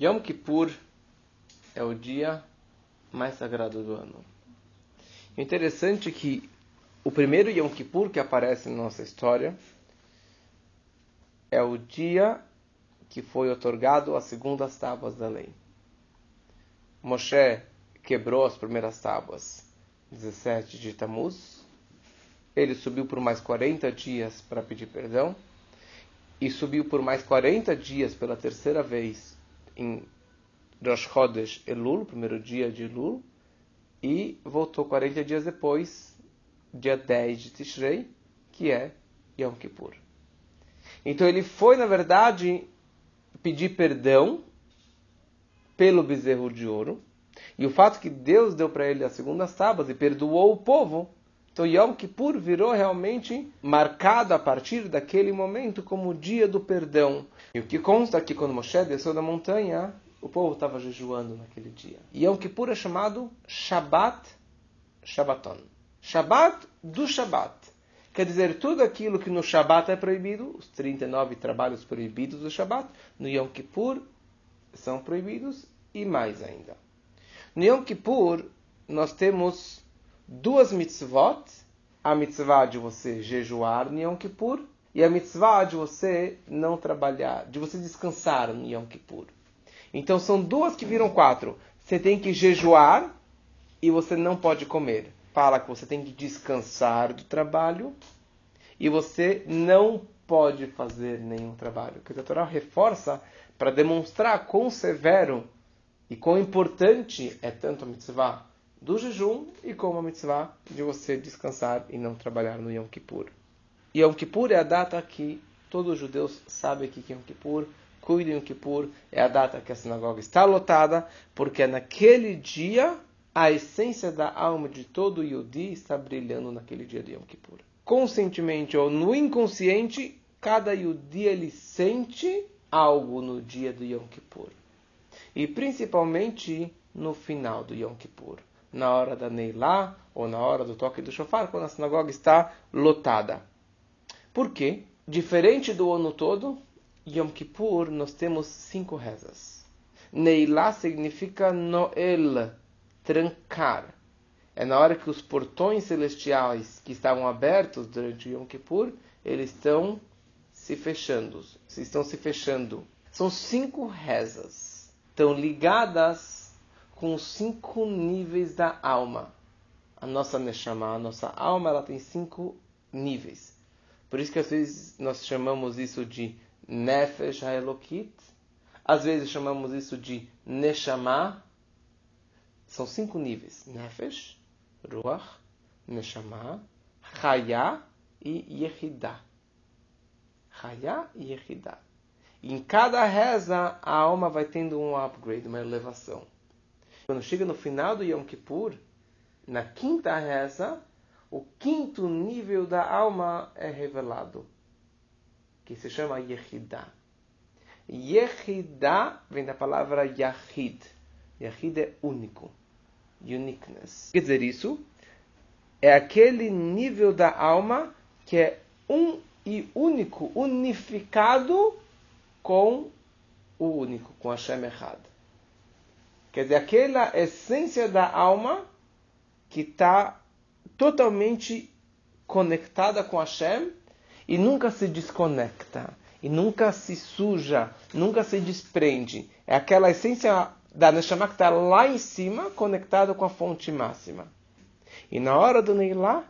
Yom Kippur é o dia mais sagrado do ano. O interessante é que o primeiro Yom Kippur que aparece na nossa história é o dia que foi otorgado as segundas tábuas da lei. Moshe quebrou as primeiras tábuas, 17 de Tammuz. Ele subiu por mais 40 dias para pedir perdão. E subiu por mais 40 dias pela terceira vez em Rosh Chodesh Elul, primeiro dia de Elul. E voltou 40 dias depois, dia 10 de Tishrei, que é Yom Kippur. Então ele foi, na verdade, pedir perdão pelo bezerro de ouro. E o fato que Deus deu para ele as segundas tábuas e perdoou o povo, então Yom Kippur virou realmente marcado a partir daquele momento como o dia do perdão. E o que consta que quando Moshe desceu da montanha, o povo estava jejuando naquele dia. Yom Kippur é chamado Shabbat Shabbaton. Shabbat do Shabbat. Quer dizer, tudo aquilo que no Shabbat é proibido, os 39 trabalhos proibidos do Shabbat, no Yom Kippur são proibidos e mais ainda. No Yom Kippur, nós temos duas mitzvot, a mitzvah de você jejuar no Yom Kippur e a mitzvah de você não trabalhar, de você descansar no Yom Kippur. Então são duas que viram quatro. Você tem que jejuar e você não pode comer. Fala que você tem que descansar do trabalho e você não pode fazer nenhum trabalho. Que a Torá reforça para demonstrar quão severo e quão importante é tanto a mitzvah do jejum e como a mitzvah de você descansar e não trabalhar no Yom Kippur. Yom Kippur é a data que todos os judeus sabem que Yom Kippur cuidem Yom Kippur, é a data que a sinagoga está lotada, porque é naquele dia a essência da alma de todo Yodi está brilhando naquele dia de Yom Kippur. Conscientemente ou no inconsciente, cada Yodi ele sente algo no dia do Yom Kippur. E principalmente no final do Yom Kippur. Na hora da Neilá ou na hora do toque do shofar, quando a sinagoga está lotada. Por quê? Diferente do ano todo, Yom Kippur nós temos cinco rezas. Neilá significa Noel, trancar. É na hora que os portões celestiais que estavam abertos durante Yom Kippur, eles estão se fechando, estão se fechando. São cinco rezas, estão ligadas com os cinco níveis da alma. A nossa Neshama, a nossa alma, ela tem cinco níveis. Por isso que às vezes nós chamamos isso de Nefesh HaElokit, às vezes chamamos isso de Neshama. São cinco níveis: Nefesh, Ruach, Neshama, Chaya e Yehidah. Chaya e Yehidah. Em cada reza, a alma vai tendo um upgrade, uma elevação. Quando chega no final do Yom Kippur, na quinta reza, o quinto nível da alma é revelado que se chama Yehidah. Yehidah vem da palavra Yahid. Yahid é único. Uniqueness. Quer dizer isso? É aquele nível da alma que é um e único, unificado com o único, com Hashem errado. Quer dizer, aquela essência da alma que está totalmente conectada com Hashem e nunca se desconecta, e nunca se suja, nunca se desprende. É aquela essência da Neshama que está lá em cima, conectada com a fonte máxima. E na hora do Neilá,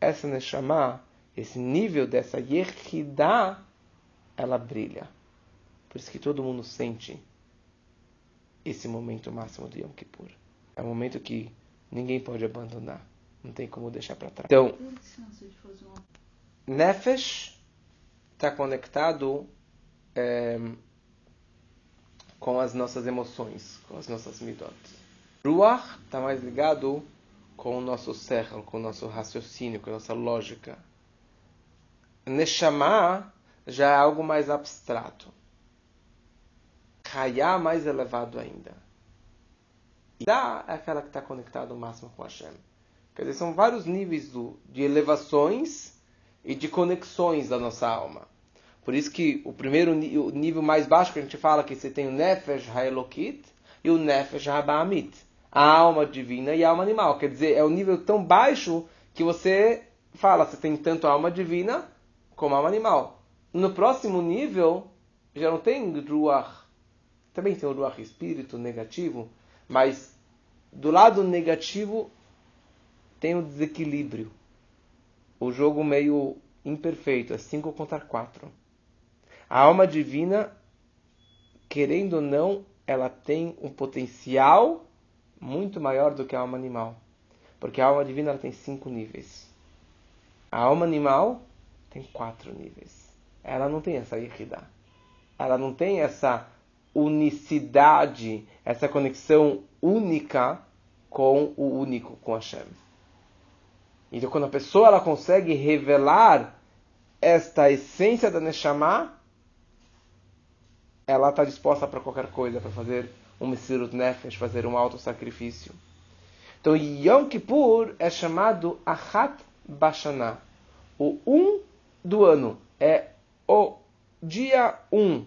essa Neshama, esse nível dessa Yehidá, ela brilha. Por isso que todo mundo sente esse momento máximo do Yom Kippur. É um momento que ninguém pode abandonar. Não tem como deixar para trás. Então, Nefesh está conectado é, com as nossas emoções, com as nossas midot. Ruach está mais ligado com o nosso serro, com o nosso raciocínio, com a nossa lógica. Neshama já é algo mais abstrato. Hayá mais elevado ainda. Dá é aquela que está conectada ao máximo com Hashem. Quer dizer, são vários níveis do, de elevações e de conexões da nossa alma. Por isso que o primeiro o nível mais baixo que a gente fala que você tem o Nefesh Haelokit e o Nefesh Habaamit. A alma divina e a alma animal. Quer dizer, é um nível tão baixo que você fala, você tem tanto a alma divina como a alma animal. No próximo nível, já não tem Ruach. Também tem o Ruach espírito negativo, mas do lado negativo tem o desequilíbrio. O jogo meio imperfeito, é 5 contra 4. A alma divina, querendo ou não, ela tem um potencial muito maior do que a alma animal. Porque a alma divina ela tem cinco níveis. A alma animal tem quatro níveis. Ela não tem essa irrida. Ela não tem essa unicidade, essa conexão única com o único, com Hashem. Então, quando a pessoa ela consegue revelar esta essência da Neshama, ela está disposta para qualquer coisa, para fazer um Messirut Nefesh, fazer um auto-sacrifício. Então, Yom Kippur é chamado Achat Bashaná. O um do ano é o dia um,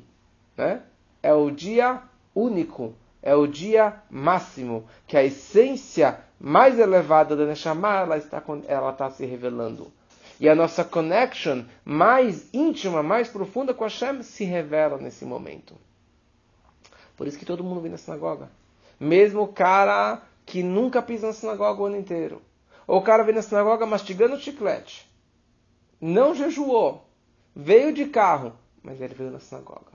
né? É o dia único, é o dia máximo, que a essência mais elevada da Neshama, ela está, ela está se revelando. E a nossa connection mais íntima, mais profunda com Hashem se revela nesse momento. Por isso que todo mundo vem na sinagoga. Mesmo o cara que nunca pisa na sinagoga o ano inteiro. Ou o cara vem na sinagoga mastigando chiclete. Não jejuou. Veio de carro. Mas ele veio na sinagoga.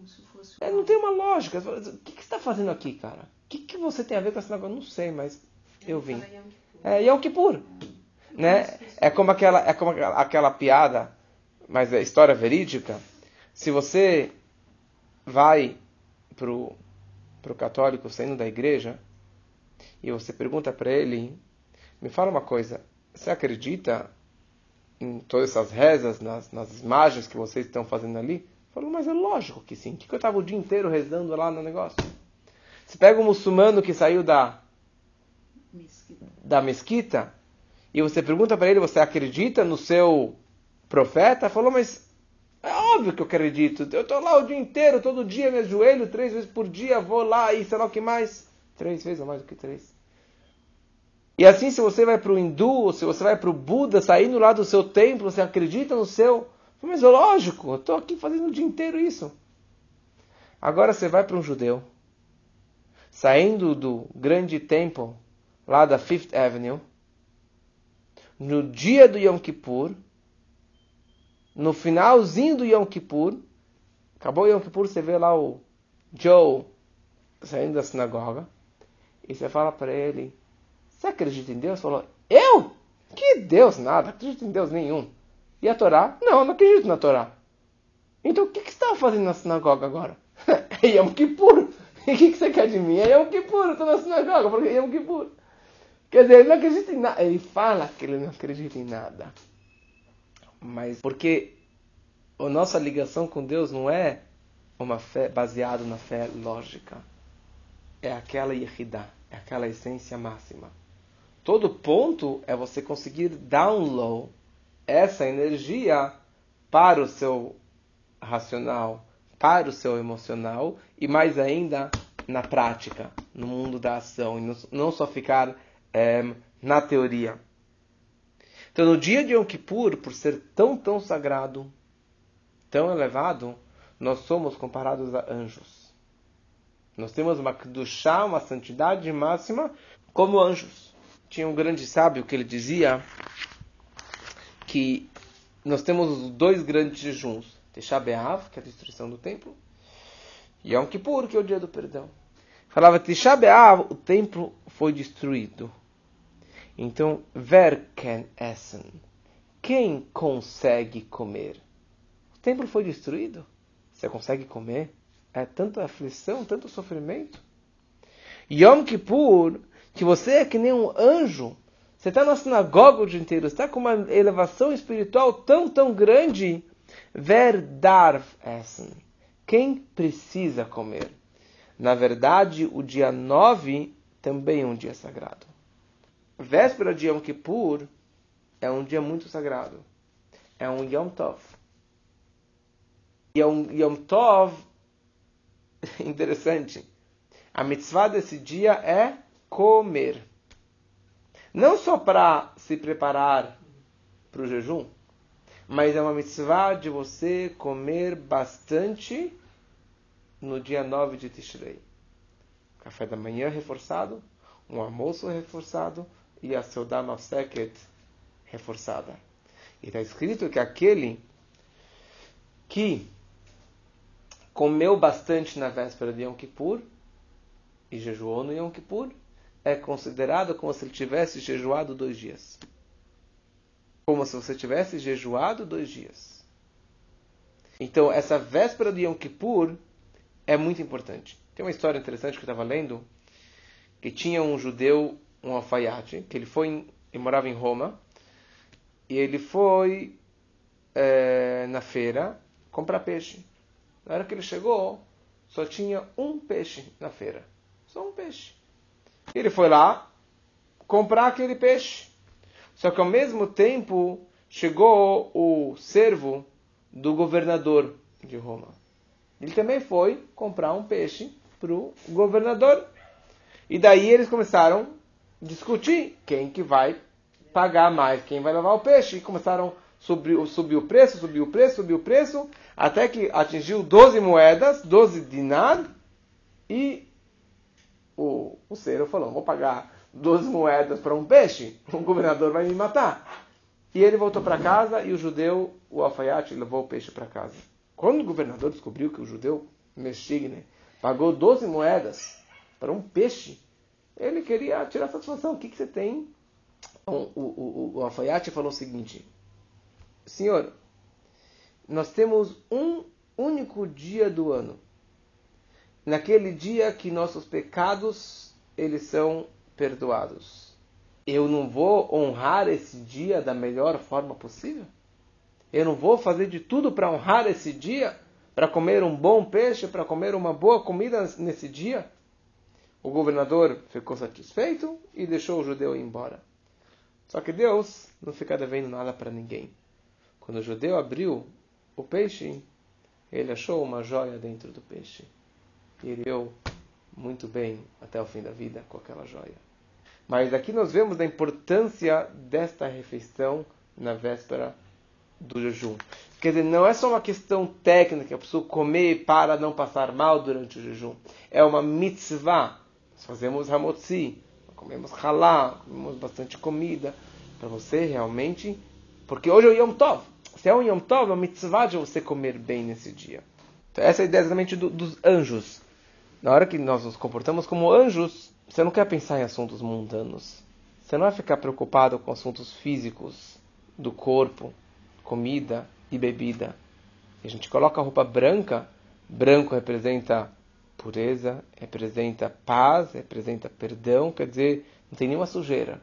Como se fosse. É, não tem uma lógica. O que, que você está fazendo aqui, cara? O que, que você tem a ver com a sinagoga? Não sei, mas eu vim. É Yom Kippur. Né? É como aquela, é como aquela piada, mas é história verídica. Se você vai pro, pro católico saindo da igreja e você pergunta para ele, me fala uma coisa, você acredita em todas essas rezas, nas, nas imagens que vocês estão fazendo ali? Falou, mas é lógico que sim. O que eu estava o dia inteiro rezando lá no negócio? Você pega um muçulmano que saiu da mesquita, da mesquita e você pergunta para ele, você acredita no seu profeta? Falou, mas é óbvio que eu acredito. Eu estou lá o dia inteiro, todo dia, me ajoelho três vezes por dia, vou lá e sei lá o que mais. Três vezes ou mais do que três. E assim, se você vai para o hindu, se você vai para o Buda, saindo lá do seu templo, você acredita no seu. Mas é lógico, eu estou aqui fazendo o dia inteiro isso. Agora você vai para um judeu, saindo do grande templo, lá da Fifth Avenue, no dia do Yom Kippur, no finalzinho do Yom Kippur, acabou o Yom Kippur, você vê lá o Joe saindo da sinagoga, e você fala para ele, você acredita em Deus? Falou, eu? Que Deus? Nada, acredito em Deus nenhum. E a Torá? Não, não acredito na Torá. Então o que, que você estava fazendo na sinagoga agora? é Yom Kippur. E o que, que você quer de mim? É Yom Kippur, eu estou na sinagoga, porque é Yom Kippur. Quer dizer, ele não acredita em nada. Ele fala que ele não acredita em nada. Mas porque a nossa ligação com Deus não é uma fé baseada na fé lógica. É aquela Yehidá, é aquela essência máxima. Todo ponto é você conseguir download essa energia para o seu racional, para o seu emocional e mais ainda na prática, no mundo da ação, e não só ficar é, na teoria. Então, no dia de Yom Kippur, por ser tão, tão sagrado, tão elevado, nós somos comparados a anjos. Nós temos uma chá, uma santidade máxima, como anjos. Tinha um grande sábio que ele dizia que nós temos dois grandes jejuns. Tisha que é a destruição do templo, e Yom Kippur, que é o dia do perdão. Falava Tisha o templo foi destruído. Então, wer kann essen? Quem consegue comer? O templo foi destruído. Você consegue comer? É tanta aflição, tanto sofrimento. Yom Kippur, que você é que nem um anjo. Você está na sinagoga o dia inteiro, está com uma elevação espiritual tão, tão grande. Wer darf essen? Quem precisa comer? Na verdade, o dia 9 também é um dia sagrado véspera de Yom Kippur é um dia muito sagrado. É um Yom Tov. Yom, Yom Tov, interessante, a mitzvah desse dia é comer. Não só para se preparar para o jejum, mas é uma mitzvah de você comer bastante no dia 9 de Tishrei. Café da manhã reforçado, um almoço reforçado e a Seudá Mafseket reforçada. E está escrito que aquele que comeu bastante na véspera de Yom Kippur e jejuou no Yom Kippur, é considerado como se ele tivesse jejuado dois dias. Como se você tivesse jejuado dois dias. Então, essa véspera de Yom Kippur é muito importante. Tem uma história interessante que eu estava lendo, que tinha um judeu, um alfaiate, que ele foi, morava em Roma, e ele foi é, na feira comprar peixe. Na hora que ele chegou, só tinha um peixe na feira. Só um peixe. Ele foi lá comprar aquele peixe. Só que ao mesmo tempo chegou o servo do governador de Roma. Ele também foi comprar um peixe para o governador. E daí eles começaram a discutir quem que vai pagar mais, quem vai levar o peixe. E começaram a subir, subir o preço, subir o preço, subir o preço, até que atingiu 12 moedas, 12 dinar, e o, o Cero falou, vou pagar 12 moedas para um peixe, o governador vai me matar. E ele voltou para casa e o judeu, o alfaiate, levou o peixe para casa. Quando o governador descobriu que o judeu, Meshigne, pagou 12 moedas para um peixe, ele queria tirar satisfação. O que, que você tem? O, o, o, o alfaiate falou o seguinte: Senhor, nós temos um único dia do ano naquele dia que nossos pecados eles são perdoados. Eu não vou honrar esse dia da melhor forma possível? Eu não vou fazer de tudo para honrar esse dia, para comer um bom peixe, para comer uma boa comida nesse dia? O governador ficou satisfeito e deixou o judeu ir embora. Só que Deus não fica devendo nada para ninguém. Quando o judeu abriu o peixe, ele achou uma joia dentro do peixe viveu muito bem até o fim da vida com aquela joia. Mas aqui nós vemos a importância desta refeição na véspera do jejum. Quer dizer, não é só uma questão técnica, a pessoa comer para não passar mal durante o jejum. É uma mitzvah. Nós fazemos hamotzi, comemos halá, comemos bastante comida, para você realmente... Porque hoje é o Yom Tov. Se é um Yom Tov, é uma mitzvah de você comer bem nesse dia. Então, essa é a ideia exatamente do, dos anjos na hora que nós nos comportamos como anjos, você não quer pensar em assuntos mundanos. Você não vai ficar preocupado com assuntos físicos do corpo, comida e bebida. E a gente coloca a roupa branca, branco representa pureza, representa paz, representa perdão, quer dizer, não tem nenhuma sujeira.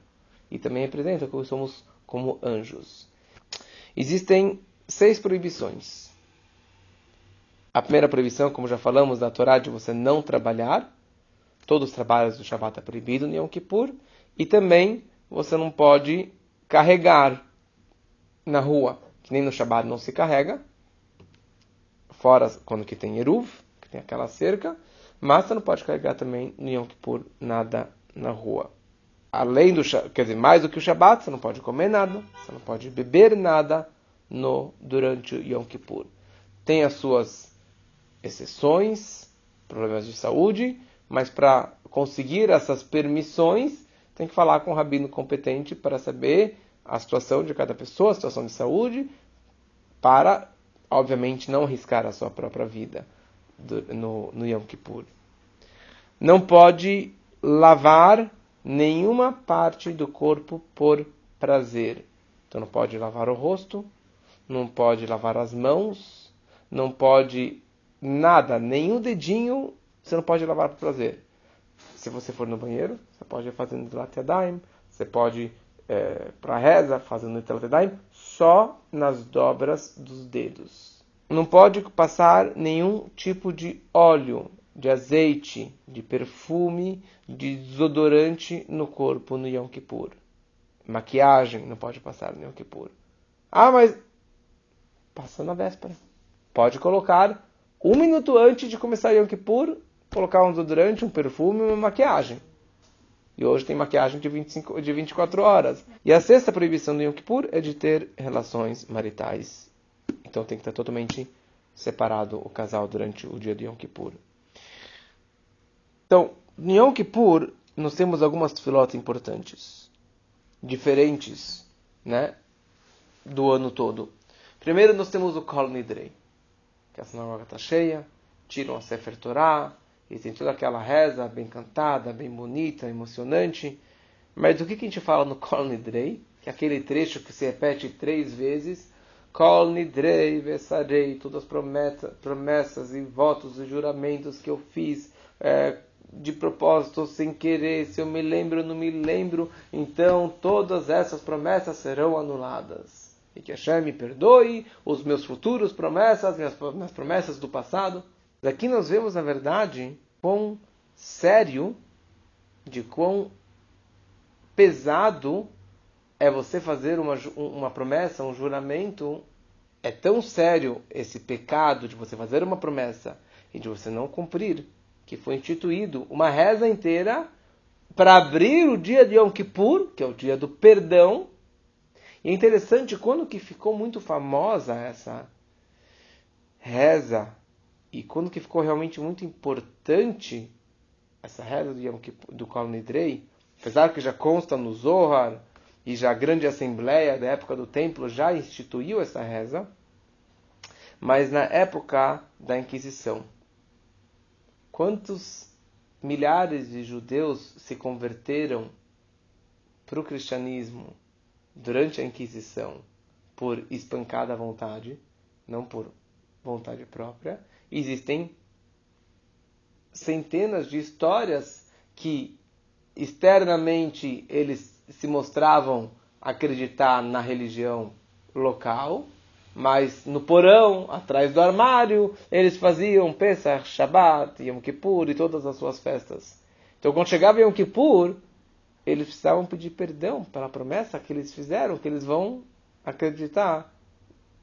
E também representa que somos como anjos. Existem seis proibições. A primeira proibição, como já falamos, da Torá de você não trabalhar. Todos os trabalhos do Shabbat é proibido no Yom Kippur. E também você não pode carregar na rua, que nem no Shabbat não se carrega. Fora quando que tem Eruv, que tem aquela cerca. Mas você não pode carregar também no Yom Kippur nada na rua. Além do, quer dizer, mais do que o Shabbat, você não pode comer nada, você não pode beber nada no durante o Yom Kippur. Tem as suas exceções, problemas de saúde, mas para conseguir essas permissões, tem que falar com o rabino competente para saber a situação de cada pessoa, a situação de saúde, para, obviamente, não arriscar a sua própria vida no, no Yom Kippur. Não pode lavar nenhuma parte do corpo por prazer. Então não pode lavar o rosto, não pode lavar as mãos, não pode nada, nenhum dedinho você não pode lavar para prazer. Se você for no banheiro, você pode ir fazendo Latadaim, você pode é, para reza fazendo Latadaim, só nas dobras dos dedos. Não pode passar nenhum tipo de óleo, de azeite, de perfume, de desodorante no corpo no Yom Kippur. Maquiagem não pode passar no Yom Kippur. Ah, mas passa na véspera pode colocar um minuto antes de começar Yom Kippur, colocar um desodorante, um perfume e uma maquiagem. E hoje tem maquiagem de, 25, de 24 horas. E a sexta proibição do Yom Kippur é de ter relações maritais. Então tem que estar totalmente separado o casal durante o dia de Yom Kippur. Então, em Yom Kippur, nós temos algumas filotas importantes, diferentes, né, do ano todo. Primeiro, nós temos o Kol Nidrei, que a sinagoga está cheia, tiram a Sefer Torah, e tem toda aquela reza bem cantada, bem bonita, emocionante. Mas do que, que a gente fala no Kol Nidrei? Que é aquele trecho que se repete três vezes. Kol Nidrei Vesarei, todas as promessas, promessas e votos e juramentos que eu fiz é, de propósito, sem querer, se eu me lembro ou não me lembro, então todas essas promessas serão anuladas. E que Hashem me perdoe os meus futuros promessas, minhas, minhas promessas do passado. Daqui nós vemos, na verdade, quão sério, de quão pesado é você fazer uma, uma promessa, um juramento. É tão sério esse pecado de você fazer uma promessa e de você não cumprir, que foi instituído uma reza inteira para abrir o dia de Yom Kippur, que é o dia do perdão. E é interessante quando que ficou muito famosa essa reza e quando que ficou realmente muito importante essa reza do Yom Kippur, do Kol Nidrei, apesar que já consta no Zohar e já a grande assembleia da época do templo já instituiu essa reza, mas na época da Inquisição, quantos milhares de judeus se converteram para o cristianismo durante a Inquisição por espancada vontade, não por vontade própria, existem centenas de histórias que externamente eles se mostravam acreditar na religião local, mas no porão, atrás do armário, eles faziam Pesach, Shabbat, Yom Kippur e todas as suas festas. Então, quando chegava Yom Kippur, eles precisavam pedir perdão pela promessa que eles fizeram, que eles vão acreditar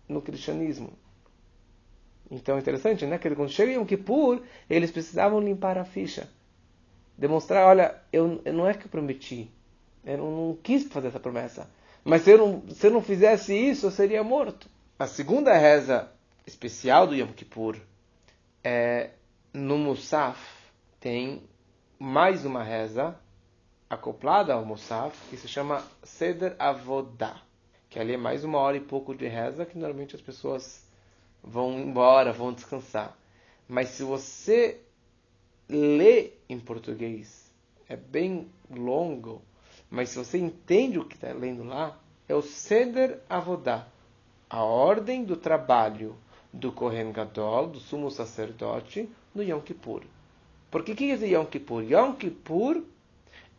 no cristianismo. Então é interessante, né? Que quando chega em Yom Kippur, eles precisavam limpar a ficha. Demonstrar, olha, eu, não é que eu prometi. Eu não, não quis fazer essa promessa. Mas se eu, não, se eu não fizesse isso, eu seria morto. A segunda reza especial do Yom Kippur é no Musaf tem mais uma reza acoplada ao Musaf que se chama Seder Avodah, que ali é mais uma hora e pouco de reza que normalmente as pessoas vão embora, vão descansar. Mas se você lê em português, é bem longo, mas se você entende o que está lendo lá, é o Seder Avodá, a ordem do trabalho do Kohen Gadol, do sumo sacerdote, no Yom Kippur. Por que que é Yom Kippur? Yom Kippur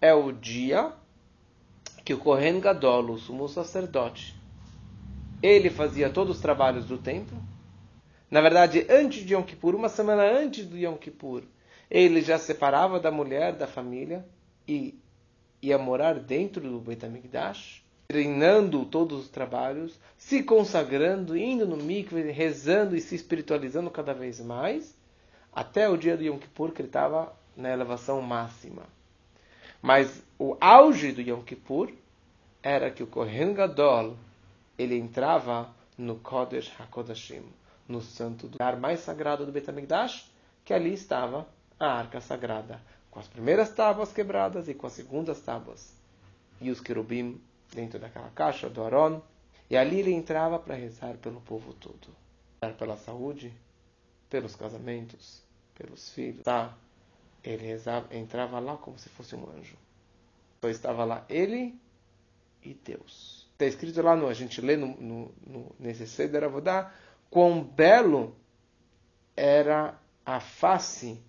é o dia que o Kohen Gadol, o sumo sacerdote, ele fazia todos os trabalhos do templo, na verdade, antes de Yom Kippur, uma semana antes do Yom Kippur, ele já separava da mulher, da família, e ia morar dentro do Beit HaMikdash, treinando todos os trabalhos, se consagrando, indo no mikve, rezando e se espiritualizando cada vez mais, até o dia do Yom Kippur, que ele estava na elevação máxima. Mas o auge do Yom Kippur era que o Kohen Gadol, ele entrava no Kodesh HaKodashim, no santo lugar mais sagrado do Betamigdash, que ali estava a arca sagrada, com as primeiras tábuas quebradas e com as segundas tábuas. E os querubim dentro daquela caixa do Aron. E ali ele entrava para rezar pelo povo todo. Rezar pela saúde, pelos casamentos, pelos filhos. Tá? Ele rezava, entrava lá como se fosse um anjo. Só estava lá ele e Deus. Está escrito lá, no, a gente lê no, no, no, nesse Seder Avodá, quão belo era a face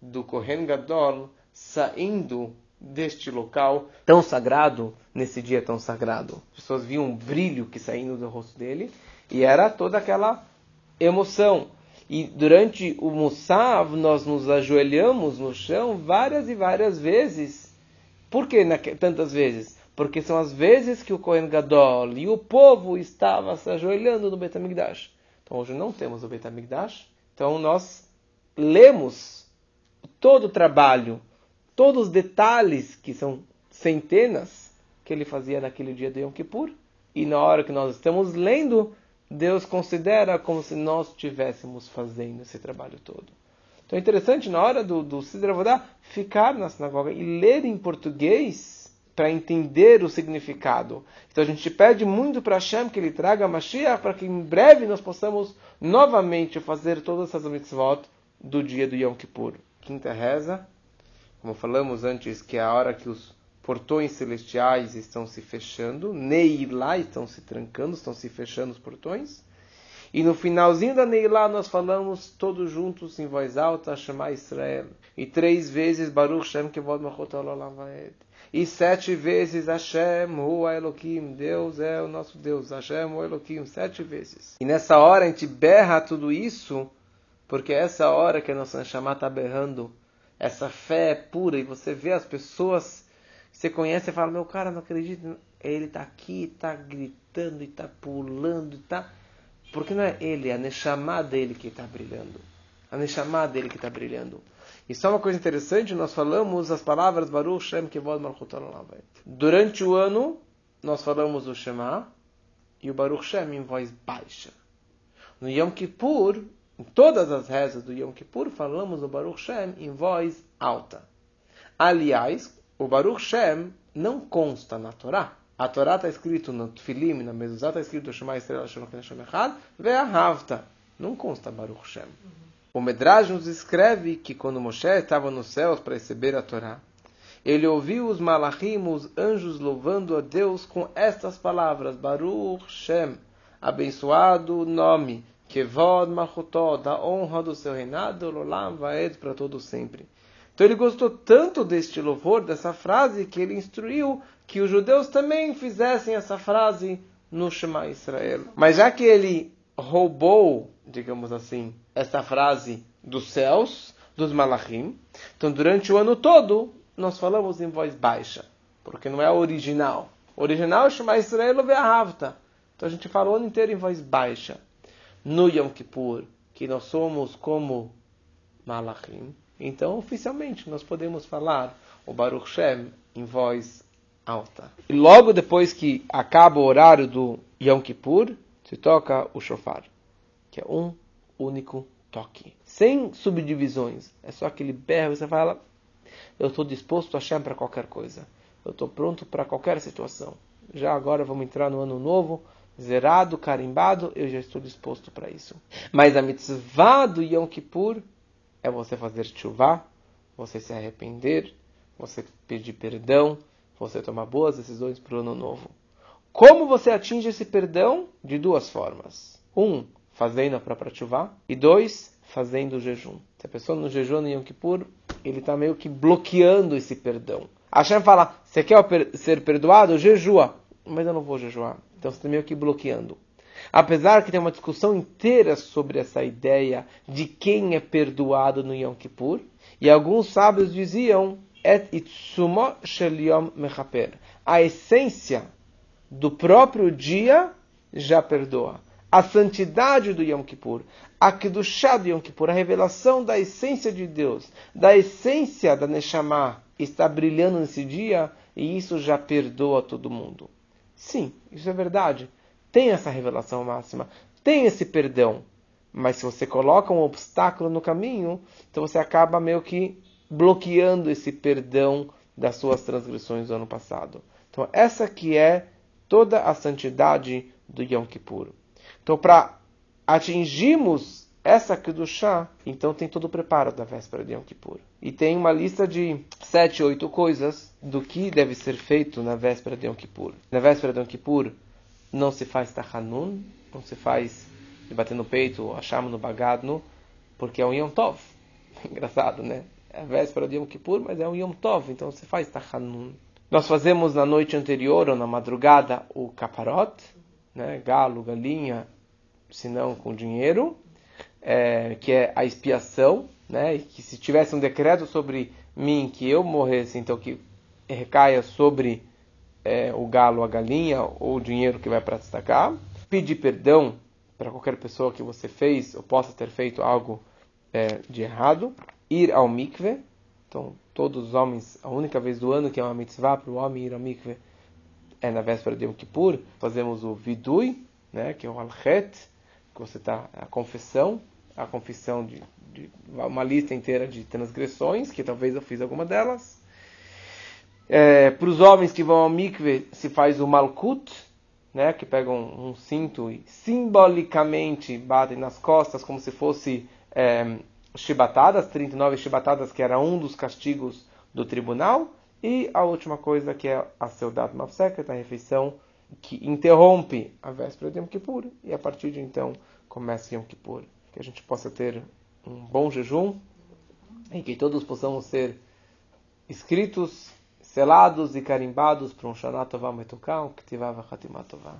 do Kohen Gadol saindo deste local tão sagrado, nesse dia tão sagrado. As pessoas viam um brilho que saindo do rosto dele e era toda aquela emoção. E durante o Mussav nós nos ajoelhamos no chão várias e várias vezes. Por que tantas vezes? Porque são as vezes que o Kohen Gadol e o povo estavam se ajoelhando no Betamigdash Então hoje não temos o Beit HaMikdash. Então nós lemos todo o trabalho, todos os detalhes, que são centenas, que ele fazia naquele dia de Yom Kippur. E na hora que nós estamos lendo, Deus considera como se nós estivéssemos fazendo esse trabalho todo. Então é interessante, na hora do, do ficar na sinagoga e ler em português para entender o significado. Então a gente pede muito para Hashem que ele traga a Mashiach para que em breve nós possamos novamente fazer todas essas mitzvot do dia do Yom Kippur. Quinta reza, como falamos antes, que é a hora que os portões celestiais estão se fechando, Neilá estão se trancando, estão se fechando os portões. E no finalzinho da Neilá nós falamos todos juntos em voz alta, Shema Israel. E três vezes Baruch Shem Kevod Machot. E sete vezes Hashem Hu Elohim, Deus é o nosso Deus, Hashem Hu Elohim, sete vezes. E nessa hora a gente berra tudo isso, porque é essa hora que a nossa Neshama está berrando, essa fé é pura, e você vê as pessoas você conhece e fala, meu cara, não acredito. Ele está aqui, está gritando, está pulando, está. Porque não é ele, é a Neshama dele que está brilhando. A Neshama dele que está brilhando. E só uma coisa interessante, nós falamos as palavras Baruch Shem Kevod Malchut Durante o ano, nós falamos o Shema e o Baruch Shem em voz baixa. No Yom Kippur, em todas as rezas do Yom Kippur, falamos o Baruch Shem em voz alta. Aliás, o Baruch Shem não consta na Torá. A Torá está escrito no Tfilim, na Mezuzá está escrito Shema Estrela Shem Hashem Echad, Ve'ahavta. Não consta Baruch Shem. O Medrash nos escreve que quando Moshe estava nos céus para receber a Torá, ele ouviu os malachim, os anjos, louvando a Deus com estas palavras: Baruch Shem, abençoado o nome, Kevod Malchutó, da honra do seu reinado, Lolam Vaed, para todo sempre. Então ele gostou tanto deste louvor, dessa frase, que ele instruiu que os judeus também fizessem essa frase no Shema Israel. Mas já que ele roubou, digamos assim, essa frase dos céus, dos malachim, então durante o ano todo nós falamos em voz baixa, porque não é original. O original é Shema Israel Ve'ahavta. Então a gente fala o ano inteiro em voz baixa. No Yom Kippur, que nós somos como malachim, então, oficialmente, nós podemos falar o Baruch Shem em voz alta. E logo depois que acaba o horário do Yom Kippur, se toca o shofar, que é um único toque, sem subdivisões. É só aquele berro e você fala: Eu estou disposto a Shem para qualquer coisa. Eu estou pronto para qualquer situação. Já agora vamos entrar no ano novo, zerado, carimbado, eu já estou disposto para isso. Mas a mitzvah do Yom Kippur é você fazer chuva, você se arrepender, você pedir perdão, você tomar boas decisões para o ano novo. Como você atinge esse perdão? De duas formas. Um, fazendo a própria chuva. E dois, fazendo o jejum. Se a pessoa no jejum no Yom Kippur, ele está meio que bloqueando esse perdão. A Hashem fala, você quer ser perdoado? Jejua. Mas eu não vou jejuar. Então você está meio que bloqueando. Apesar que tem uma discussão inteira sobre essa ideia de quem é perdoado no Yom Kippur, e alguns sábios diziam et shel yom mechaper. A essência do próprio dia já perdoa. A santidade do Yom Kippur, a Kedushá do Yom Kippur, a revelação da essência de Deus, da essência da Neshama, está brilhando nesse dia e isso já perdoa todo mundo. Sim, isso é verdade tem essa revelação máxima, tem esse perdão. Mas se você coloca um obstáculo no caminho, então você acaba meio que bloqueando esse perdão das suas transgressões do ano passado. Então essa que é toda a santidade do Yom Kippur. Então para atingirmos essa Kedushá, então tem todo o preparo da véspera de Yom Kippur. E tem uma lista de sete, oito coisas do que deve ser feito na véspera de Yom Kippur. Na véspera de Yom Kippur, não se faz tachanun, não se faz de bater no peito, achamos no bagadno, porque é um Yom Tov. Engraçado, né? É a véspera de Yom Kippur, mas é um Yom Tov, então se faz tachanun. Nós fazemos na noite anterior ou na madrugada o caparot, né? galo, galinha, se não com dinheiro, é, que é a expiação, né? E que se tivesse um decreto sobre mim que eu morresse, então que recaia sobre é, o galo, a galinha ou o dinheiro que vai para destacar. Pedir perdão para qualquer pessoa que você fez ou possa ter feito algo é, de errado. Ir ao mikve. Então, todos os homens, a única vez do ano que é uma mitzvah para o homem ir ao mikve é na véspera de Yom Kippur. Fazemos o vidui, né, que é o alchet, que você está a confissão, a confissão de, de, uma lista inteira de transgressões, que talvez eu fiz alguma delas. É, para os homens que vão ao mikve se faz o malkut, né, que pegam um, um, cinto e simbolicamente batem nas costas como se fosse é, chibatadas, 39 chibatadas, que era um dos castigos do tribunal. E a última coisa que é a Seudat Mafseket, a refeição que interrompe a véspera de Yom Kippur. E a partir de então começa Yom Kippur. Que a gente possa ter um bom jejum e que todos possamos ser escritos, selados e carimbados para um Shana Tová Metukah, um Ktivá Vachatimat Tová.